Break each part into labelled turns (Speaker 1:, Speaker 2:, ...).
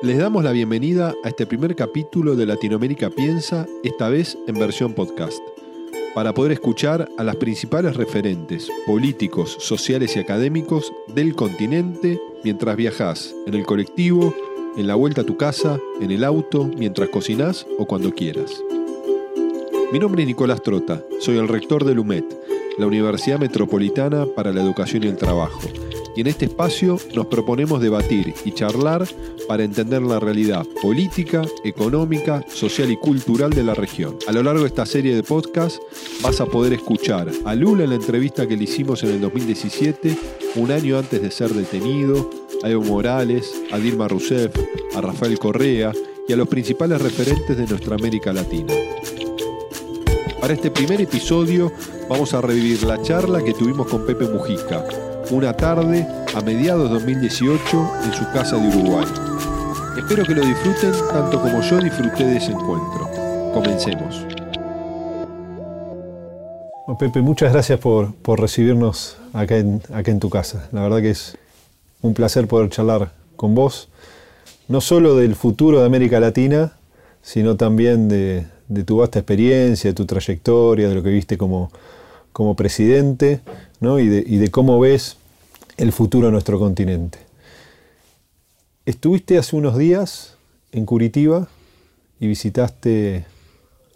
Speaker 1: Les damos la bienvenida a este primer capítulo de Latinoamérica Piensa, esta vez en versión podcast, para poder escuchar a las principales referentes políticos, sociales y académicos del continente mientras viajas en el colectivo, en la vuelta a tu casa, en el auto, mientras cocinás o cuando quieras. Mi nombre es Nicolás Trota, soy el rector del UMET, la Universidad Metropolitana para la Educación y el Trabajo y en este espacio nos proponemos debatir y charlar para entender la realidad política, económica, social y cultural de la región. A lo largo de esta serie de podcasts vas a poder escuchar a Lula en la entrevista que le hicimos en el 2017, un año antes de ser detenido, a Evo Morales, a Dilma Rousseff, a Rafael Correa y a los principales referentes de nuestra América Latina. Para este primer episodio vamos a revivir la charla que tuvimos con Pepe Mujica, una tarde a mediados de 2018 en su casa de Uruguay. Espero que lo disfruten tanto como yo disfruté de ese encuentro. Comencemos.
Speaker 2: Pepe, muchas gracias por, recibirnos acá en, acá en tu casa. La verdad que es un placer poder charlar con vos, no solo del futuro de América Latina, sino también de, tu vasta experiencia, de tu trayectoria, de lo que viste como, como presidente ¿no? de, y de cómo ves el futuro de nuestro continente. Estuviste hace unos días en Curitiba y visitaste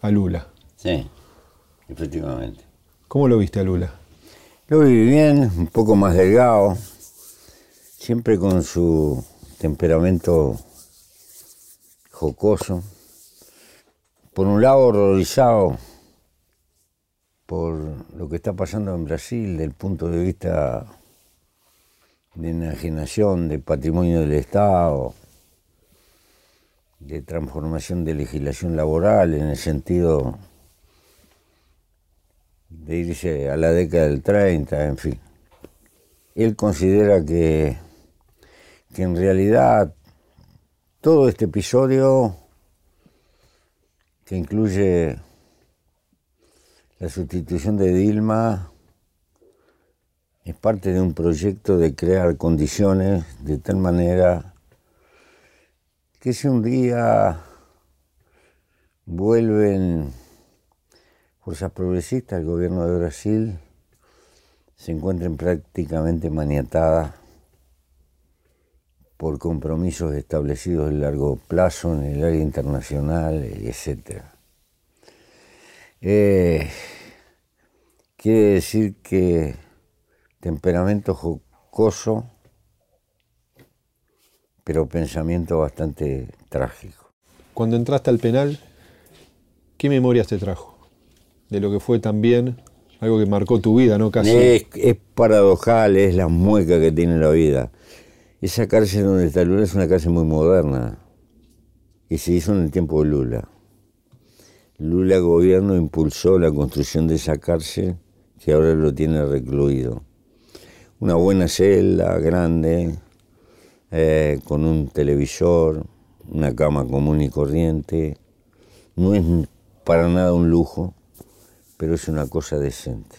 Speaker 2: a Lula.
Speaker 3: Sí, efectivamente.
Speaker 2: ¿Cómo lo viste a Lula?
Speaker 3: Lo vi bien, un poco más delgado, siempre con su temperamento jocoso. Por un lado horrorizado por lo que está pasando en Brasil desde el punto de vista de enajenación de patrimonio del Estado, de transformación de legislación laboral en el sentido de irse a la década del 30, en fin. Él considera que, que en realidad todo este episodio, que incluye la sustitución de Dilma, es parte de un proyecto de crear condiciones de tal manera que si un día vuelven fuerzas progresistas al gobierno de Brasil, se encuentren prácticamente maniatadas por compromisos establecidos de largo plazo en el área internacional, etc. Eh, quiere decir que temperamento jocoso, pero pensamiento bastante trágico.
Speaker 2: Cuando entraste al penal, ¿qué memorias te trajo? De lo que fue también algo que marcó tu vida, ¿no?
Speaker 3: Casi. Es, paradojal, es la mueca que tiene la vida. Esa cárcel donde está Lula es una cárcel muy moderna y se hizo en el tiempo de Lula. Lula gobierno impulsó la construcción de esa cárcel que ahora lo tiene recluido una buena celda grande, eh, con un televisor, una cama común y corriente. No es para nada un lujo, pero es una cosa decente.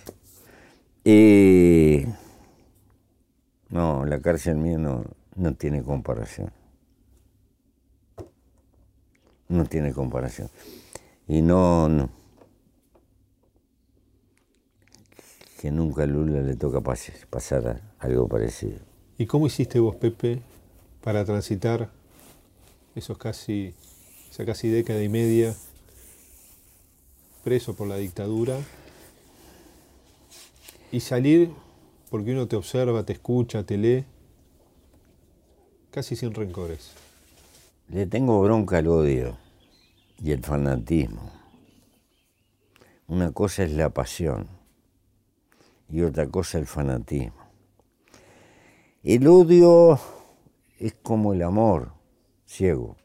Speaker 3: Y no, la cárcel mía no, no tiene comparación. No tiene comparación. Y no, no que nunca a Lula le toca pasar algo parecido.
Speaker 2: ¿Y cómo hiciste vos, Pepe, para transitar esos casi, esa casi década y media preso por la dictadura y salir porque uno te observa, te escucha, te lee, casi sin rencores?
Speaker 3: Le tengo bronca al odio y el fanatismo. Una cosa es la pasión y otra cosa el fanatismo. El odio es como el amor, ciego.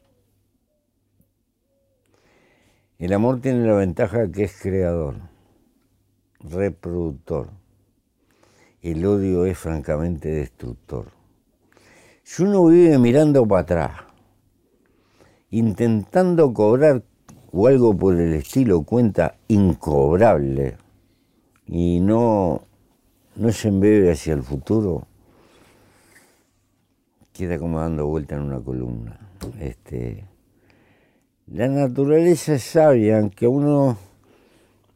Speaker 3: El amor tiene la ventaja que es creador, reproductor. El odio es francamente destructor. Si uno vive mirando para atrás, intentando cobrar o algo por el estilo cuenta incobrable y no no se embebe hacia el futuro, queda como dando vuelta en una columna. Este, la naturaleza es sabia, aunque uno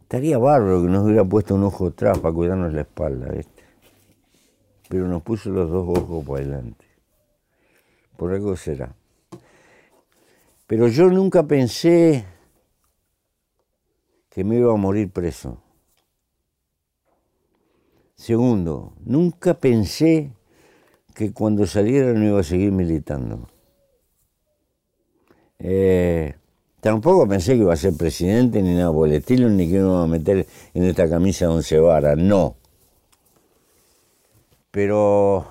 Speaker 3: estaría bárbaro que nos hubiera puesto un ojo atrás para cuidarnos la espalda. Pero nos puso los dos ojos para adelante. Por algo será. Pero yo nunca pensé que me iba a morir preso. Segundo, nunca pensé que cuando saliera no iba a seguir militando. Eh, tampoco pensé que iba a ser presidente ni nada por el estilo, ni que me iba a meter en esta camisa de once varas, no. Pero,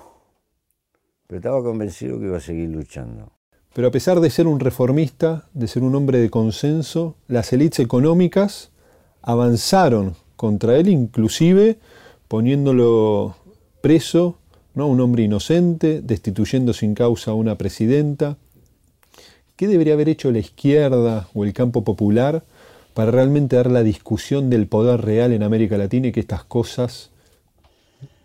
Speaker 3: pero estaba convencido que iba a seguir luchando.
Speaker 2: Pero a pesar de ser un reformista, de ser un hombre de consenso, las élites económicas avanzaron contra él, inclusive poniéndolo preso, ¿no? un hombre inocente, destituyendo sin causa a una presidenta. ¿Qué debería haber hecho la izquierda o el campo popular para realmente dar la discusión del poder real en América Latina y que estas cosas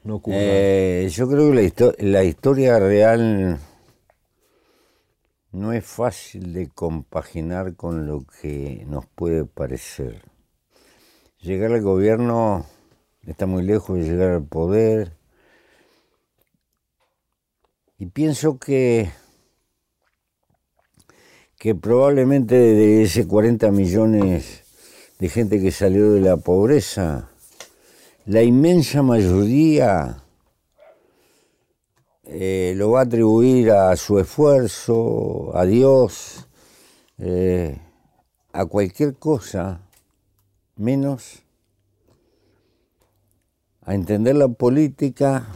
Speaker 2: no ocurran?
Speaker 3: Eh, yo creo que la, la historia real no es fácil de compaginar con lo que nos puede parecer. Llegar al gobierno está muy lejos de llegar al poder. Y pienso que, que probablemente de ese 40 millones de gente que salió de la pobreza, la inmensa mayoría eh, lo va a atribuir a su esfuerzo, a Dios, eh, a cualquier cosa menos a entender la política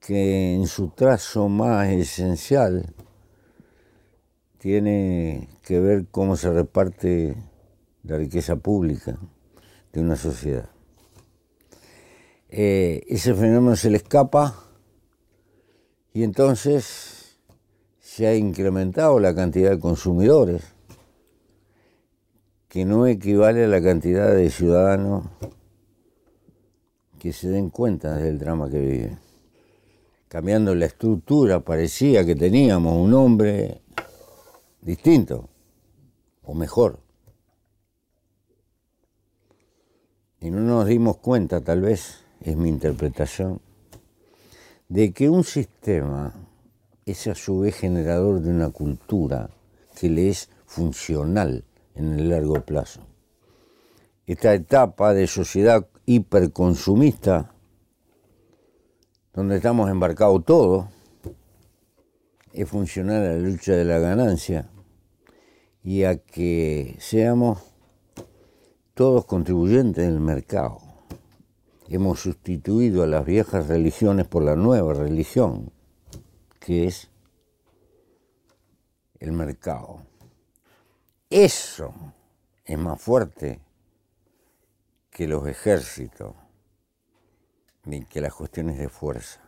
Speaker 3: que en su trazo más esencial tiene que ver cómo se reparte la riqueza pública de una sociedad. Eh, ese fenómeno se le escapa y entonces se ha incrementado la cantidad de consumidores, que no equivale a la cantidad de ciudadanos que se den cuenta del drama que viven. Cambiando la estructura, parecía que teníamos un hombre distinto, o mejor. Y no nos dimos cuenta, tal vez, es mi interpretación, de que un sistema es a su vez generador de una cultura que le es funcional en el largo plazo. Esta etapa de sociedad hiperconsumista, donde estamos embarcados todos, es funcional a la lucha de la ganancia y a que seamos todos contribuyentes del mercado. Hemos sustituido a las viejas religiones por la nueva religión, que es el mercado. Eso es más fuerte que los ejércitos, ni que las cuestiones de fuerza,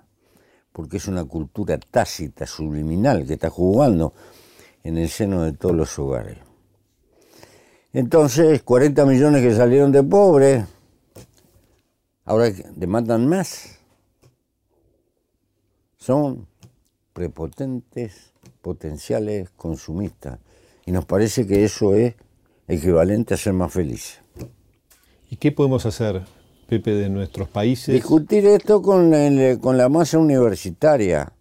Speaker 3: porque es una cultura tácita, subliminal, que está jugando en el seno de todos los hogares. Entonces, 40 millones que salieron de pobres, ahora demandan más. Son prepotentes, potenciales consumistas. Y nos parece que eso es equivalente a ser más felices.
Speaker 2: ¿Y qué podemos hacer, Pepe, de nuestros países?
Speaker 3: Discutir esto con, la masa universitaria,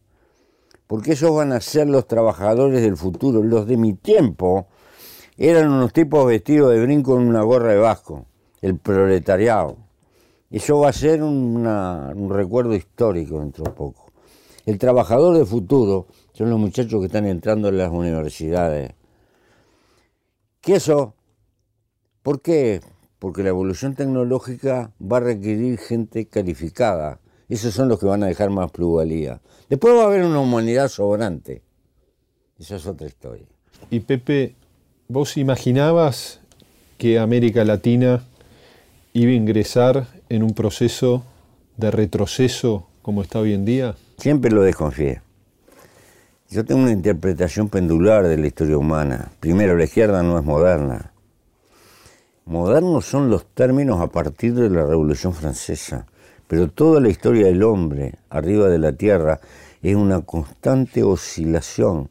Speaker 3: porque esos van a ser los trabajadores del futuro. Los de mi tiempo eran unos tipos vestidos de brinco en una gorra de vasco, el proletariado. Eso va a ser un recuerdo histórico dentro de poco. El trabajador del futuro son los muchachos que están entrando en las universidades. ¿Qué eso? ¿Por qué? Porque la evolución tecnológica va a requerir gente calificada. Esos son los que van a dejar más pluralidad. Después va a haber una humanidad sobrante. Esa es otra historia.
Speaker 2: Y Pepe, ¿vos imaginabas que América Latina iba a ingresar en un proceso de retroceso como está hoy en día?
Speaker 3: Siempre lo desconfié. Yo tengo una interpretación pendular de la historia humana. Primero, la izquierda no es moderna. Modernos son los términos a partir de la Revolución Francesa, pero toda la historia del hombre arriba de la tierra es una constante oscilación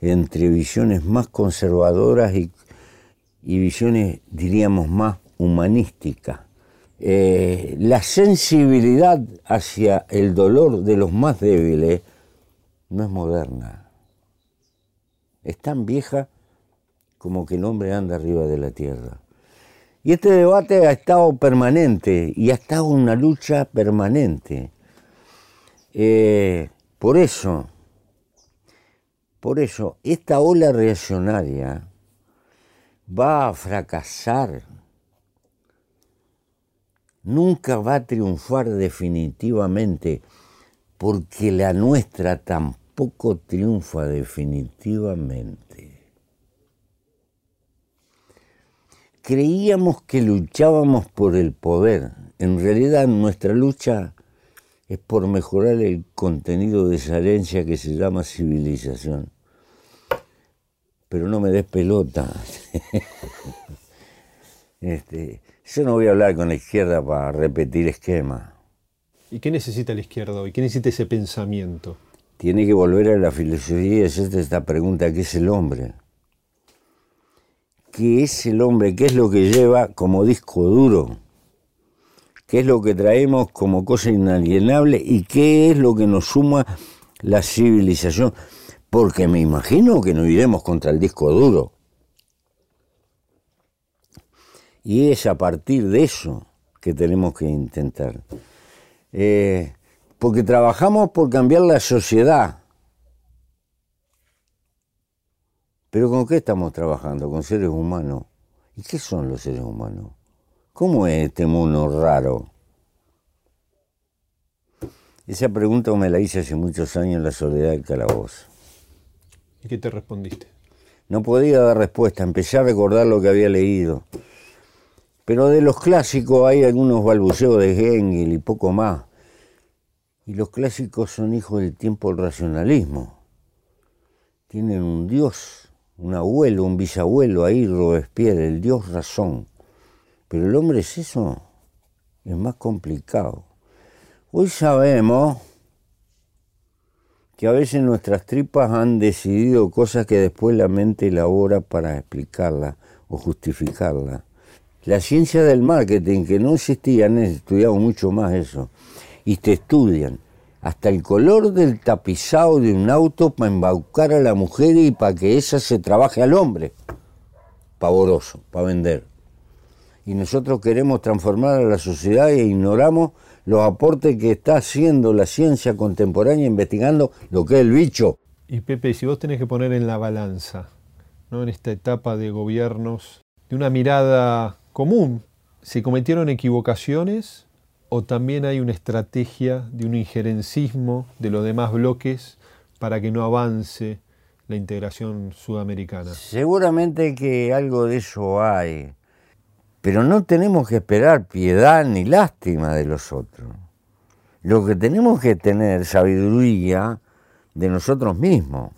Speaker 3: entre visiones más conservadoras y, visiones, diríamos, más humanísticas. Eh, la sensibilidad hacia el dolor de los más débiles no es moderna. Es tan vieja como que el hombre anda arriba de la tierra. Y este debate ha estado permanente y ha estado una lucha permanente. Eh, por eso, por eso, esta ola reaccionaria va a fracasar, nunca va a triunfar definitivamente, porque la nuestra tampoco triunfa definitivamente. Creíamos que luchábamos por el poder. En realidad nuestra lucha es por mejorar el contenido de esa herencia que se llama civilización. Pero no me des pelota. este, yo no voy a hablar con la izquierda para repetir esquema.
Speaker 2: ¿Y qué necesita la izquierda hoy? ¿Qué necesita ese pensamiento?
Speaker 3: Tiene que volver a la filosofía y hacerte esta pregunta, ¿qué es el hombre? ¿Qué es el hombre? ¿Qué es lo que lleva como disco duro? ¿Qué es lo que traemos como cosa inalienable? ¿Y qué es lo que nos suma la civilización? Porque me imagino que no iremos contra el disco duro. Y es a partir de eso que tenemos que intentar. Eh, porque trabajamos por cambiar la sociedad, Pero ¿con qué estamos trabajando? Con seres humanos. ¿Y qué son los seres humanos? ¿Cómo es este mundo raro? Esa pregunta me la hice hace muchos años en la soledad del calabozo.
Speaker 2: ¿Y qué te respondiste?
Speaker 3: No podía dar respuesta, empecé a recordar lo que había leído. Pero de los clásicos hay algunos balbuceos de Hegel y poco más. Y los clásicos son hijos del tiempo del racionalismo. Tienen un Dios un abuelo, un bisabuelo ahí, Robespierre, el dios razón. Pero el hombre es eso, es más complicado. Hoy sabemos que a veces nuestras tripas han decidido cosas que después la mente elabora para explicarla o justificarla. La ciencia del marketing, que no existía, han estudiado mucho más eso, y te estudian hasta el color del tapizado de un auto para embaucar a la mujer y para que esa se trabaje al hombre. Pavoroso, para vender. Y nosotros queremos transformar a la sociedad e ignoramos los aportes que está haciendo la ciencia contemporánea investigando lo que es el bicho.
Speaker 2: Y Pepe, si vos tenés que poner en la balanza, ¿no? en esta etapa de gobiernos, de una mirada común, ¿se cometieron equivocaciones o también hay una estrategia de un injerencismo de los demás bloques para que no avance la integración sudamericana?
Speaker 3: Seguramente que algo de eso hay, pero no tenemos que esperar piedad ni lástima de los otros. Lo que tenemos que tener sabiduría de nosotros mismos.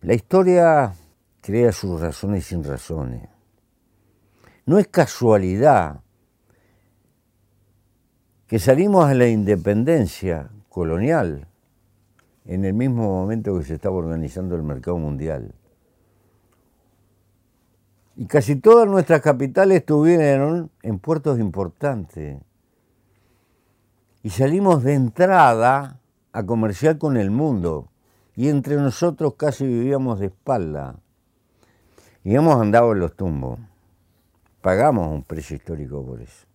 Speaker 3: La historia crea sus razones sin razones. No es casualidad que salimos a la independencia colonial en el mismo momento que se estaba organizando el mercado mundial. Y casi todas nuestras capitales estuvieron en puertos importantes. Y salimos de entrada a comerciar con el mundo. Y entre nosotros casi vivíamos de espalda. Y hemos andado en los tumbos. Pagamos un precio histórico por eso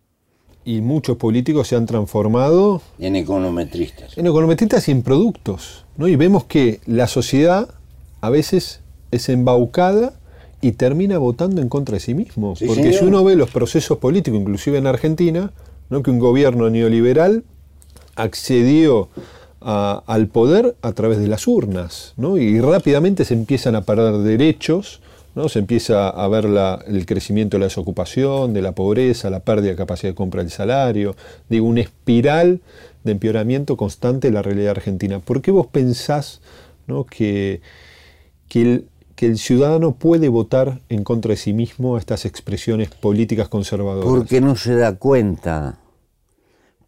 Speaker 2: y muchos políticos se han transformado
Speaker 3: en econometristas.
Speaker 2: En econometristas y en productos. ¿no? Y vemos que la sociedad a veces es embaucada y termina votando en contra de sí mismo. Porque si uno ve los procesos políticos, inclusive en Argentina, ¿no? que un gobierno neoliberal accedió al poder a través de las urnas, ¿no? y rápidamente se empiezan a perder derechos se empieza a ver el crecimiento de la desocupación, de la pobreza, la pérdida de capacidad de compra del salario, digo, una espiral de empeoramiento constante de la realidad argentina. ¿Por qué vos pensás que, que, el, ciudadano puede votar en contra de sí mismo a estas expresiones políticas conservadoras?
Speaker 3: Porque no se da cuenta,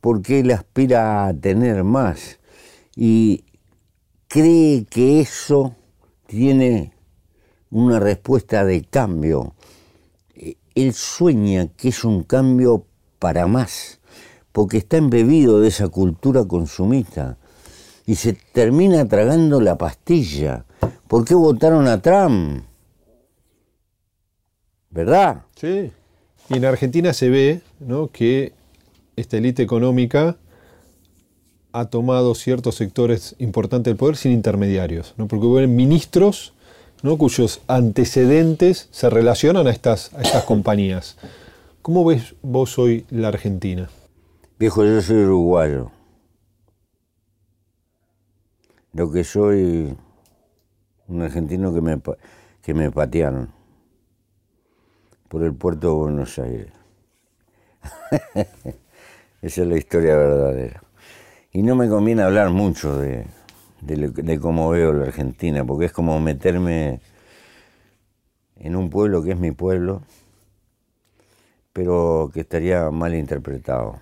Speaker 3: porque él aspira a tener más. Y cree que eso tiene una respuesta de cambio. Él sueña que es un cambio para más, porque está embebido de esa cultura consumista y se termina tragando la pastilla. ¿Por qué votaron a Trump? ¿Verdad?
Speaker 2: Sí. Y en Argentina se ve ¿no? que esta élite económica ha tomado ciertos sectores importantes del poder sin intermediarios, ¿no? porque hubo ministros ¿no? cuyos antecedentes se relacionan a estas, a estas compañías. ¿Cómo ves vos hoy la Argentina?
Speaker 3: Viejo, yo soy uruguayo. Lo que soy un argentino que me, que me patearon por el puerto de Buenos Aires. Esa es la historia verdadera. Y no me conviene hablar mucho de, de, cómo veo la Argentina, porque es como meterme en un pueblo que es mi pueblo, pero que estaría mal interpretado.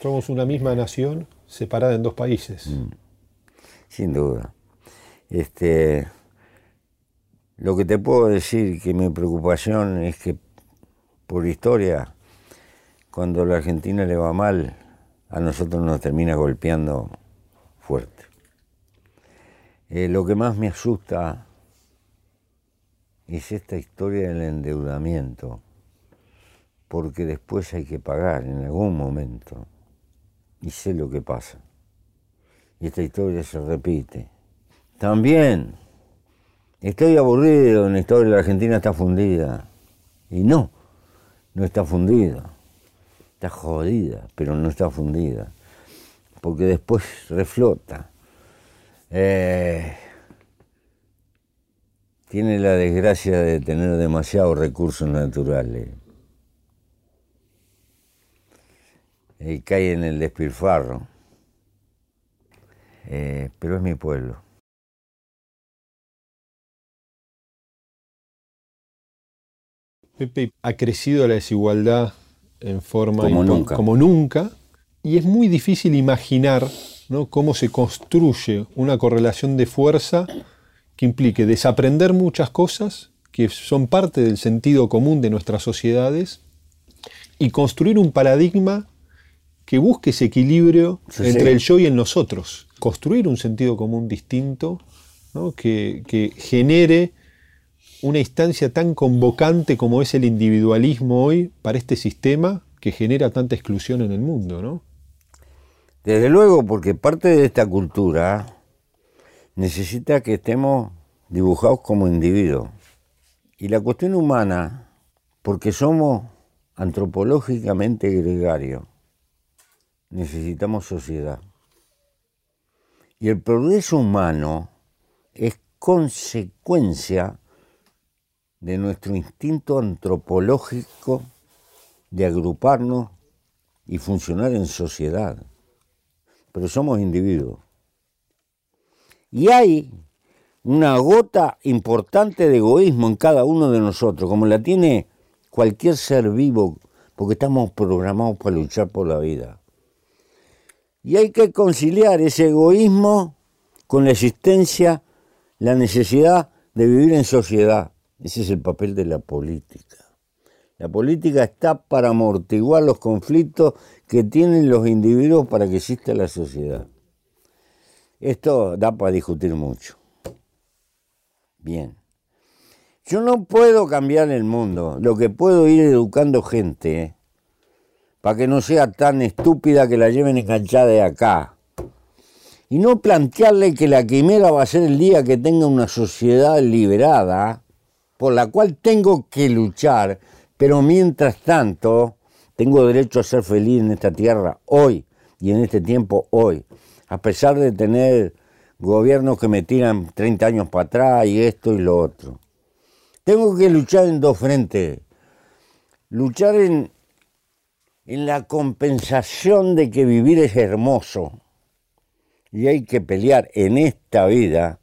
Speaker 2: Somos una misma nación separada en dos países. Mm.
Speaker 3: Sin duda. Este, lo que te puedo decir que mi preocupación es que por historia, cuando a la Argentina le va mal, a nosotros nos termina golpeando fuerte. Eh, lo que más me asusta es esta historia del endeudamiento, porque después hay que pagar en algún momento, y sé lo que pasa. Y esta historia se repite. También estoy aburrido en la historia de la Argentina está fundida. Y no, no está fundida. Está jodida, pero no está fundida. Porque después reflota. Eh, tiene la desgracia de tener demasiados recursos naturales. Y cae en el despilfarro. Eh, pero es mi pueblo.
Speaker 2: Pepe, ha crecido la desigualdad en forma
Speaker 3: como nunca.
Speaker 2: como nunca y es muy difícil imaginar ¿no? cómo se construye una correlación de fuerza que implique desaprender muchas cosas que son parte del sentido común de nuestras sociedades y construir un paradigma que busque ese equilibrio entre el yo y el nosotros. Construir un sentido común distinto que, que genere una instancia tan convocante como es el individualismo hoy para este sistema que genera tanta exclusión en el mundo, ¿no?
Speaker 3: Desde luego, porque parte de esta cultura necesita que estemos dibujados como individuos. Y la cuestión humana, porque somos antropológicamente gregarios, necesitamos sociedad. Y el progreso humano es consecuencia de nuestro instinto antropológico de agruparnos y funcionar en sociedad. Pero somos individuos. Y hay una gota importante de egoísmo en cada uno de nosotros, como la tiene cualquier ser vivo, porque estamos programados para luchar por la vida. Y hay que conciliar ese egoísmo con la existencia, la necesidad de vivir en sociedad. Ese es el papel de la política. La política está para amortiguar los conflictos que tienen los individuos para que exista la sociedad. Esto da para discutir mucho. Bien. Yo no puedo cambiar el mundo, lo que puedo ir educando gente, ¿eh? para que no sea tan estúpida que la lleven enganchada de acá. Y no plantearle que la quimera va a ser el día que tenga una sociedad liberada, por la cual tengo que luchar, pero mientras tanto tengo derecho a ser feliz en esta tierra hoy y en este tiempo hoy, a pesar de tener gobiernos que me tiran 30 años para atrás y esto y lo otro. Tengo que luchar en dos frentes. Luchar en, en la compensación de que vivir es hermoso. Y hay que pelear en esta vida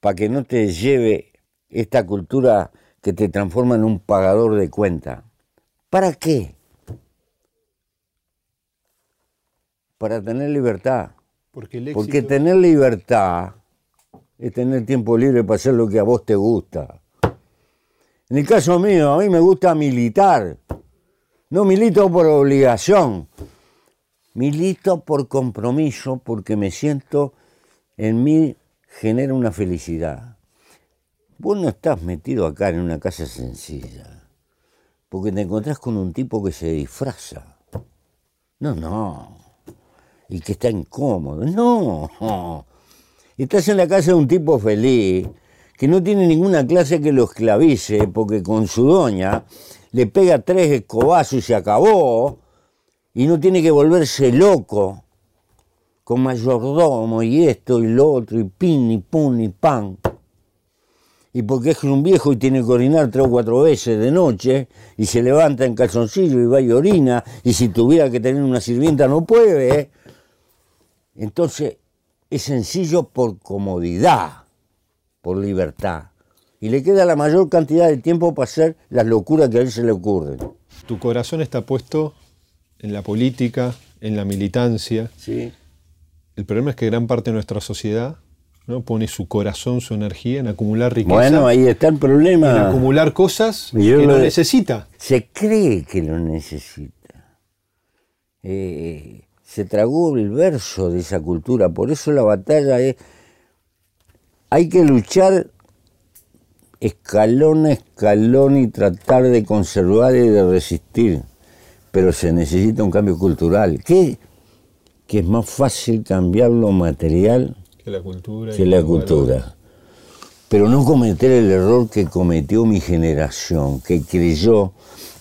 Speaker 3: para que no te lleve esta cultura que te transforma en un pagador de cuenta. ¿Para qué? Para tener libertad. Porque, tener libertad es tener tiempo libre para hacer lo que a vos te gusta. En el caso mío, a mí me gusta militar. No milito por obligación, milito por compromiso porque me siento en mí genera una felicidad. Vos no estás metido acá en una casa sencilla, porque te encontrás con un tipo que se disfraza. No, no. Y que está incómodo. No. Estás en la casa de un tipo feliz, que no tiene ninguna clase que lo esclavice, porque con su doña le pega tres escobazos y se acabó, y no tiene que volverse loco con mayordomo y esto y lo otro, y pin, y pum, y pan. Y porque es un viejo y tiene que orinar tres o cuatro veces de noche, y se levanta en calzoncillo y va y orina, y si tuviera que tener una sirvienta no puede. Entonces, es sencillo por comodidad, por libertad. Y le queda la mayor cantidad de tiempo para hacer las locuras que a él se le ocurren.
Speaker 2: Tu corazón está puesto en la política, en la militancia.
Speaker 3: Sí.
Speaker 2: El problema es que gran parte de nuestra sociedad ¿no? pone su corazón, su energía en acumular riqueza.
Speaker 3: Bueno, ahí está el problema.
Speaker 2: En acumular cosas
Speaker 3: yo
Speaker 2: que
Speaker 3: lo
Speaker 2: no necesita.
Speaker 3: Se cree que lo necesita. Eh, se tragó el verso de esa cultura, por eso la batalla es... Hay que luchar escalón a escalón y tratar de conservar y de resistir, pero se necesita un cambio cultural. ¿Qué? Que es más fácil cambiar lo material
Speaker 2: Que la cultura.
Speaker 3: que la
Speaker 2: valores.
Speaker 3: cultura. Pero no cometer el error que cometió mi generación, que creyó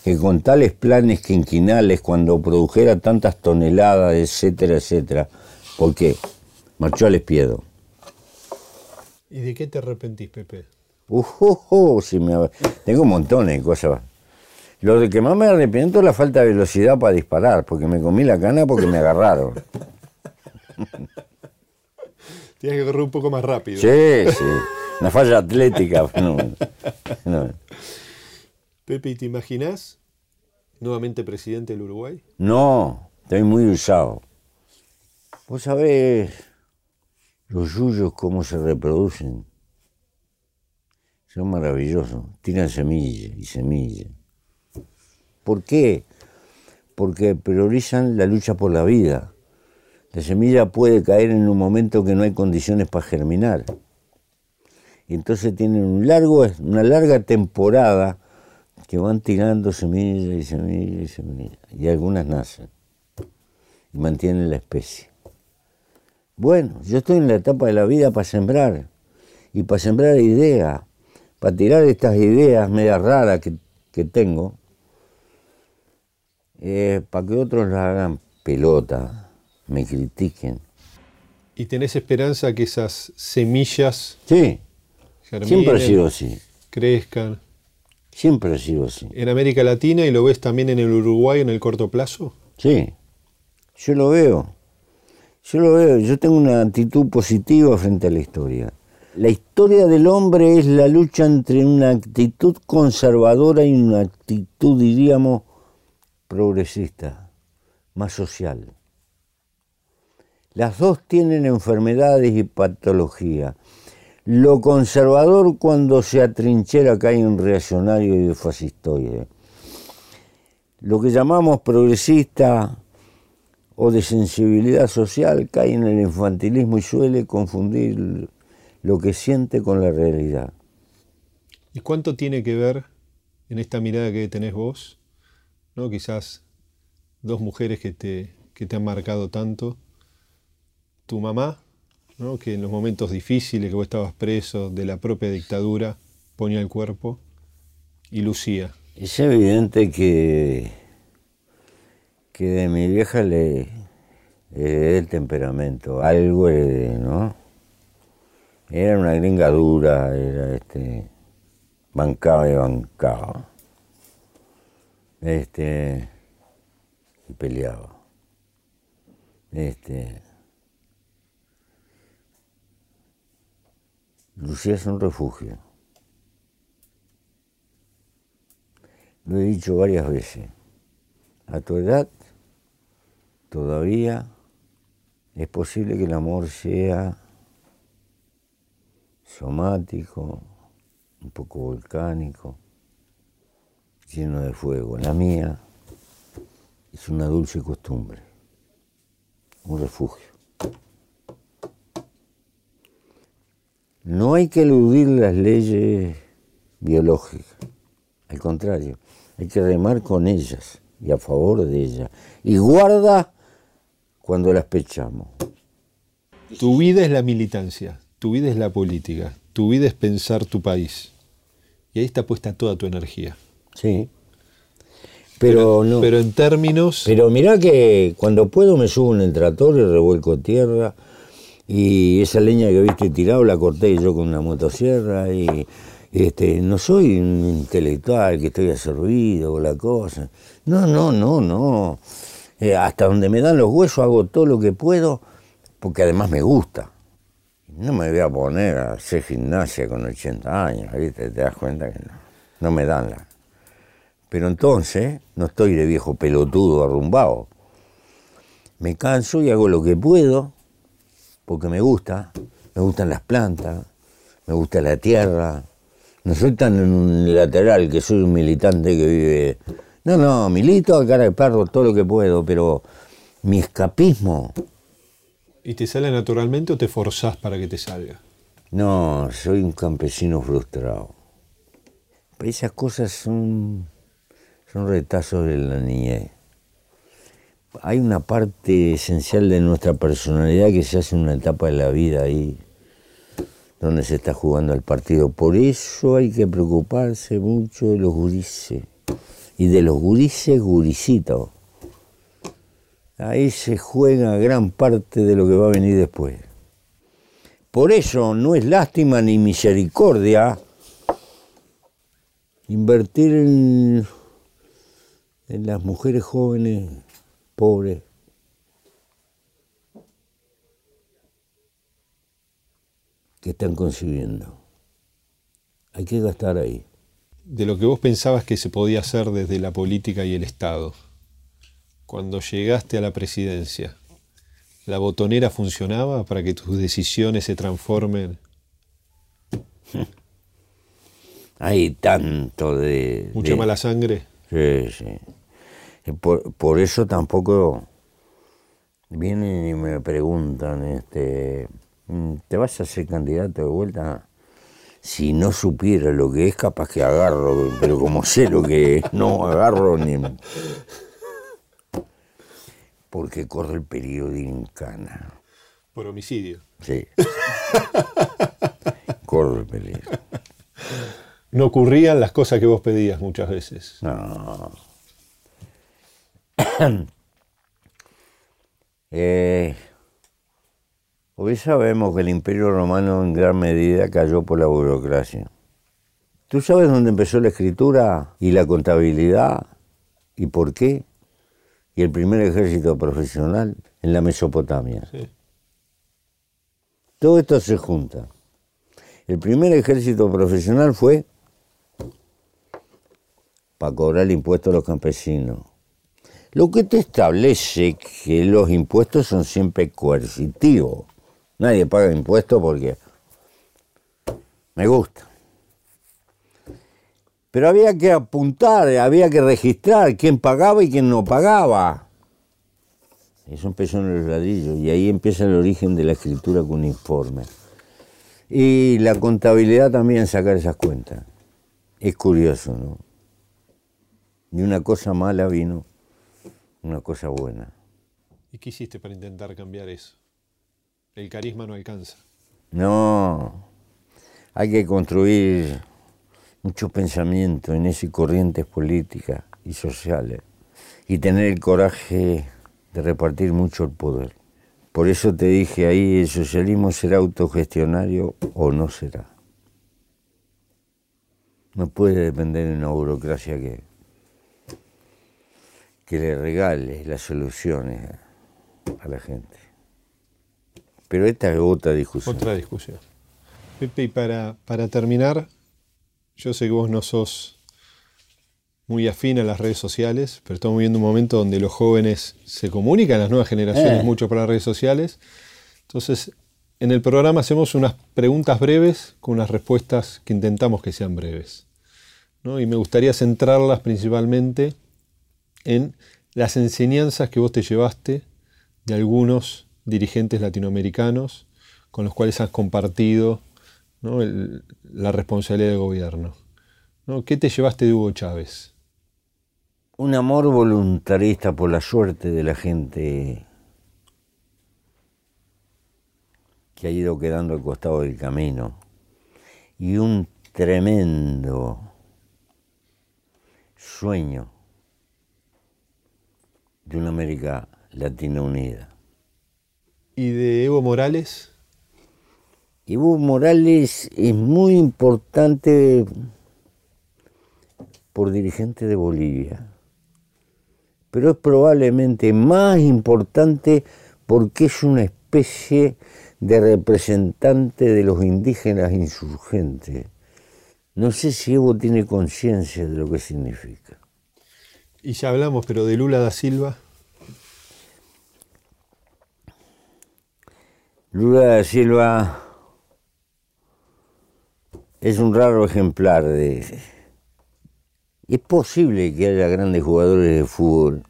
Speaker 3: que con tales planes quinquinales, cuando produjera tantas toneladas, etcétera, etcétera, ¿por qué? Marchó al espiedo.
Speaker 2: ¿Y de qué te arrepentís, Pepe?
Speaker 3: Si me- Tengo un montón de cosas. Lo de que más me arrepiento es la falta de velocidad para disparar, porque me comí la cana porque me agarraron.
Speaker 2: Tienes que correr un poco más rápido.
Speaker 3: Sí, sí. Una falla atlética. No, no.
Speaker 2: Pepe, ¿y te imaginás nuevamente presidente del Uruguay?
Speaker 3: No, estoy muy usado. Vos sabés los yuyos cómo se reproducen. Son maravillosos. Tiran semilla y semilla. ¿Por qué? Porque priorizan la lucha por la vida. La semilla puede caer en un momento que no hay condiciones para germinar. Y entonces tienen una larga temporada que van tirando semilla y semilla y semilla. Y algunas nacen y mantienen la especie. Bueno, yo estoy en la etapa de la vida para sembrar y para sembrar ideas, para tirar estas ideas medias raras que, que tengo, eh, para que otros las hagan pelota, me critiquen.
Speaker 2: ¿Y tenés esperanza que esas semillas
Speaker 3: Sí, siempre ha sido así,
Speaker 2: crezcan
Speaker 3: siempre ha sido así.
Speaker 2: en América Latina y lo ves también en el Uruguay en el corto plazo?
Speaker 3: Sí, yo lo veo. Yo lo veo, yo tengo una actitud positiva frente a la historia. La historia del hombre es la lucha entre una actitud conservadora y una actitud, diríamos, progresista, más social. Las dos tienen enfermedades y patología. Lo conservador cuando se atrinchera cae en reaccionario y fascistoide lo que llamamos progresista o de sensibilidad social cae en el infantilismo y suele confundir lo que siente con la realidad.
Speaker 2: ¿Y cuánto tiene que ver en esta mirada que tenés vos? ¿no? Quizás dos mujeres que te, que te han marcado tanto. Tu mamá, ¿no? que en los momentos difíciles que vos estabas preso de la propia dictadura ponía el cuerpo. Y Lucía.
Speaker 3: Es evidente que, que de mi vieja le el temperamento, algo ¿no? Era una gringa dura, era este, bancaba y bancaba. Este, y peleaba. Este, Lucía es un refugio. Lo he dicho varias veces. A tu edad todavía es posible que el amor sea somático, un poco volcánico, lleno de fuego. La mía es una dulce costumbre, un refugio. No hay que eludir las leyes biológicas, al contrario, hay que remar con ellas y a favor de ellas. Y guarda cuando las pechamos.
Speaker 2: Tu vida es la militancia, tu vida es la política, tu vida es pensar tu país. Y ahí está puesta toda tu energía.
Speaker 3: Sí. Pero, no.
Speaker 2: Pero en términos.
Speaker 3: Pero mirá que cuando puedo me subo en el tractor y revuelco tierra. Y esa leña que viste tirado la corté yo con una motosierra. Y este, no soy un intelectual que estoy servido o la cosa. No, no, no, no. Eh, hasta donde me dan los huesos hago todo lo que puedo, porque además me gusta. No me voy a poner a hacer gimnasia con 80 años, ¿viste? Te das cuenta que no, no me dan la. Pero entonces no estoy de viejo pelotudo arrumbado. Me canso y hago lo que puedo, porque me gusta. Me gustan las plantas, me gusta la tierra. No soy tan lateral que soy un militante que vive. No, no, milito a cara de perro todo lo que puedo, pero mi escapismo
Speaker 2: ¿Y te sale naturalmente o te forzás para que te salga?
Speaker 3: No, soy un campesino frustrado. Esas cosas son, son retazos de la niñez. Hay una parte esencial de nuestra personalidad que se hace en una etapa de la vida ahí, donde se está jugando el partido. Por eso hay que preocuparse mucho de los gurises. Y de los gurises, gurisitos. Ahí se juega gran parte de lo que va a venir después. Por eso no es lástima ni misericordia invertir en, en las mujeres jóvenes pobres. que están concibiendo. Hay que gastar ahí.
Speaker 2: De lo que vos pensabas que se podía hacer desde la política y el Estado cuando llegaste a la presidencia, ¿la botonera funcionaba para que tus decisiones se transformen?
Speaker 3: Hay tanto de...
Speaker 2: ¿Mucha mala sangre?
Speaker 3: Sí, sí. Por, eso tampoco vienen y me preguntan, este, ¿te vas a ser candidato de vuelta? Si no supiera lo que es, capaz que agarro, pero como sé lo que es, no agarro ni porque corre el peligro de incana.
Speaker 2: Por homicidio.
Speaker 3: Sí. corre el peligro.
Speaker 2: No ocurrían las cosas que vos pedías muchas veces.
Speaker 3: No. eh, hoy sabemos que el imperio romano en gran medida cayó por la burocracia. ¿Tú sabes dónde empezó la escritura y la contabilidad? ¿Y por qué? y el primer ejército profesional en la Mesopotamia. Todo esto se junta. El primer ejército profesional fue para cobrar el impuesto a los campesinos. Lo que te establece que los impuestos son siempre coercitivos. Nadie paga impuestos porque me gusta. Pero había que apuntar, había que registrar quién pagaba y quién no pagaba. Eso empezó en los ladrillos y ahí empieza el origen de la escritura cuneiforme. Y la contabilidad también sacar esas cuentas. Es curioso, ¿no? De una cosa mala vino una cosa buena.
Speaker 2: ¿Y qué hiciste para intentar cambiar eso? El carisma no alcanza.
Speaker 3: No, hay que construir mucho pensamiento en esas corrientes políticas y sociales y tener el coraje de repartir mucho el poder. Por eso te dije ahí, el socialismo será autogestionario o no será. No puede depender de una burocracia que, que le regale las soluciones a la gente. Pero esta es otra discusión.
Speaker 2: Otra discusión. Pepe, y para, para terminar, yo sé que vos no sos muy afín a las redes sociales, pero estamos viviendo un momento donde los jóvenes se comunican, las nuevas generaciones, eh. mucho por las redes sociales. Entonces, En el programa hacemos unas preguntas breves con unas respuestas que intentamos que sean breves. Y me gustaría centrarlas principalmente en las enseñanzas que vos te llevaste de algunos dirigentes latinoamericanos con los cuales has compartido la responsabilidad de gobierno. ¿Qué te llevaste de Hugo Chávez?
Speaker 3: Un amor voluntarista por la suerte de la gente que ha ido quedando al costado del camino y un tremendo sueño de una América Latina unida.
Speaker 2: ¿Y de Evo Morales?
Speaker 3: Evo Morales es muy importante por dirigente de Bolivia, pero es probablemente más importante porque es una especie de representante de los indígenas insurgentes. No sé si Evo tiene conciencia de lo que significa.
Speaker 2: Y ya hablamos, pero de Lula da Silva.
Speaker 3: Lula da Silva es un raro ejemplar de... Es posible que haya grandes jugadores de fútbol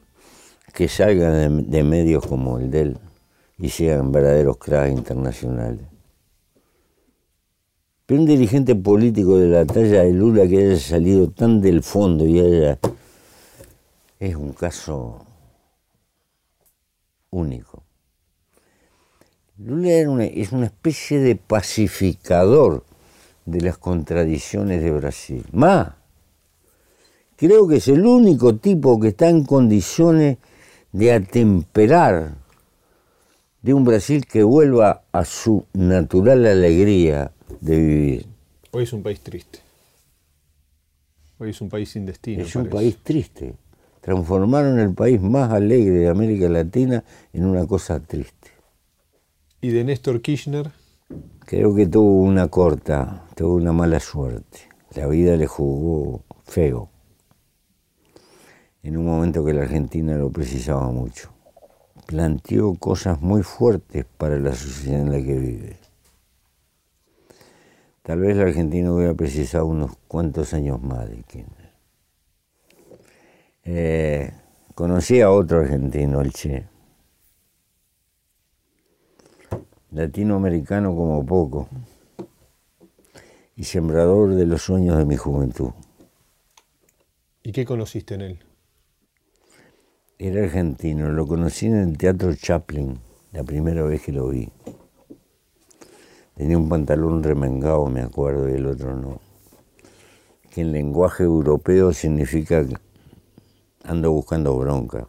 Speaker 3: que salgan de, medios como el de él y sean verdaderos cracks internacionales. Pero un dirigente político de la talla de Lula que haya salido tan del fondo y haya... es un caso único. Lula es una especie de pacificador de las contradicciones de Brasil. Más, creo que es el único tipo que está en condiciones de atemperar de un Brasil que vuelva a su natural alegría de vivir.
Speaker 2: Hoy es un país triste. Hoy es un país sin destino.
Speaker 3: Es un país triste. Transformaron el país más alegre de América Latina en una cosa triste.
Speaker 2: ¿Y de Néstor Kirchner?
Speaker 3: Creo que tuvo una corta, tuvo una mala suerte. La vida le jugó feo. En un momento que la Argentina lo precisaba mucho. Planteó cosas muy fuertes para la sociedad en la que vive. Tal vez la Argentina hubiera precisado unos cuantos años más de Kirchner. Eh, conocí a otro argentino, el Che. Latinoamericano como poco. Y sembrador de los sueños de mi juventud.
Speaker 2: ¿Y qué conociste en él?
Speaker 3: Era argentino, lo conocí en el Teatro Chaplin, la primera vez que lo vi. Tenía un pantalón remengado, me acuerdo, y el otro no. Que en lenguaje europeo significa que ando buscando bronca.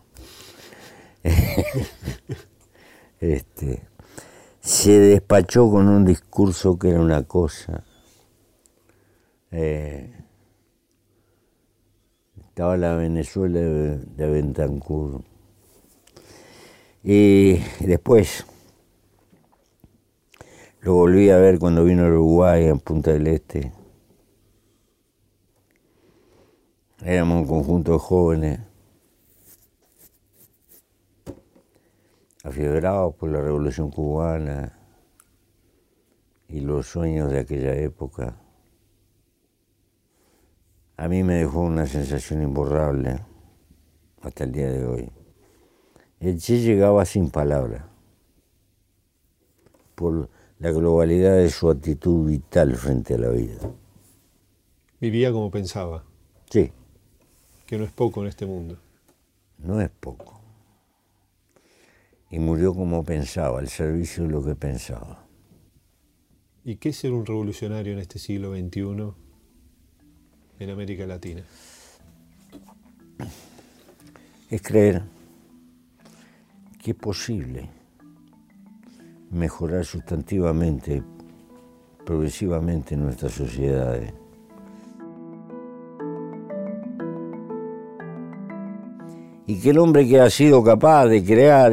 Speaker 3: este, se despachó con un discurso que era una cosa. Eh, estaba la Venezuela de, de Bentancur. Y después lo volví a ver cuando vino a Uruguay, en Punta del Este. Éramos un conjunto de jóvenes afiebrados por la revolución cubana y los sueños de aquella época. A mí me dejó una sensación imborrable hasta el día de hoy. El Che llegaba sin palabras por la globalidad de su actitud vital frente a la vida.
Speaker 2: Vivía como pensaba.
Speaker 3: Sí.
Speaker 2: Que no es poco en este mundo.
Speaker 3: No es poco. Y murió como pensaba, al servicio de lo que pensaba.
Speaker 2: ¿Y qué es ser un revolucionario en este siglo XXI en América Latina?
Speaker 3: Es creer que es posible mejorar sustantivamente, progresivamente nuestras sociedades. Y que el hombre que ha sido capaz de crear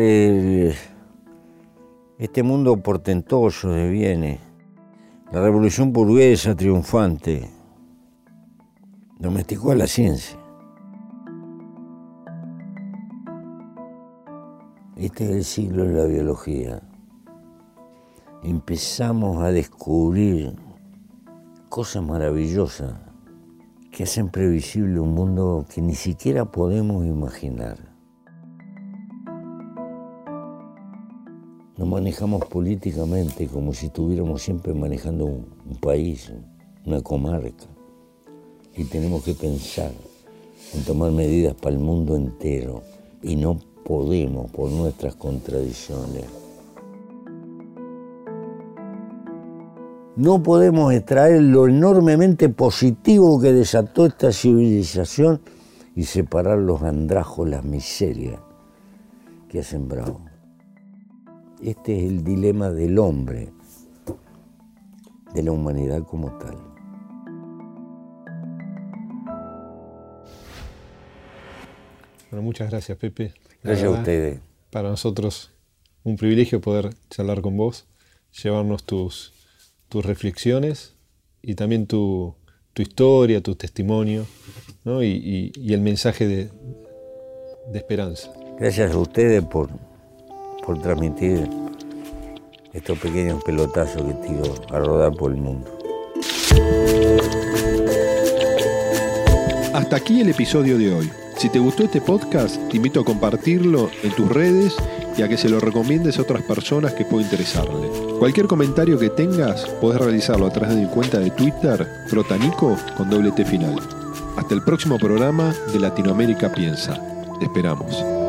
Speaker 3: este mundo portentoso de bienes, la revolución burguesa triunfante, domesticó a la ciencia. Este es el siglo de la biología empezamos a descubrir cosas maravillosas que hacen previsible un mundo que ni siquiera podemos imaginar. Nos manejamos políticamente como si estuviéramos siempre manejando un, país, una comarca, y tenemos que pensar en tomar medidas para el mundo entero, y no podemos por nuestras contradicciones. No podemos extraer lo enormemente positivo que desató esta civilización y separar los andrajos, las miserias que ha sembrado. Este es el dilema del hombre, de la humanidad como tal.
Speaker 2: Bueno, muchas gracias, Pepe.
Speaker 3: gracias a ustedes.
Speaker 2: Para nosotros un privilegio poder charlar con vos, llevarnos tus tus reflexiones y también tu, historia, tu testimonio y, el mensaje de, esperanza.
Speaker 3: Gracias a ustedes por, por transmitir estos pequeños pelotazos que tiro a rodar por el mundo.
Speaker 1: Hasta aquí el episodio de hoy. Si te gustó este podcast, te invito a compartirlo en tus redes y a que se lo recomiendes a otras personas que pueda interesarle. Cualquier comentario que tengas, podés realizarlo a través de mi cuenta de Twitter, Frotanico con doble T final. Hasta el próximo programa de Latinoamérica Piensa. Te esperamos.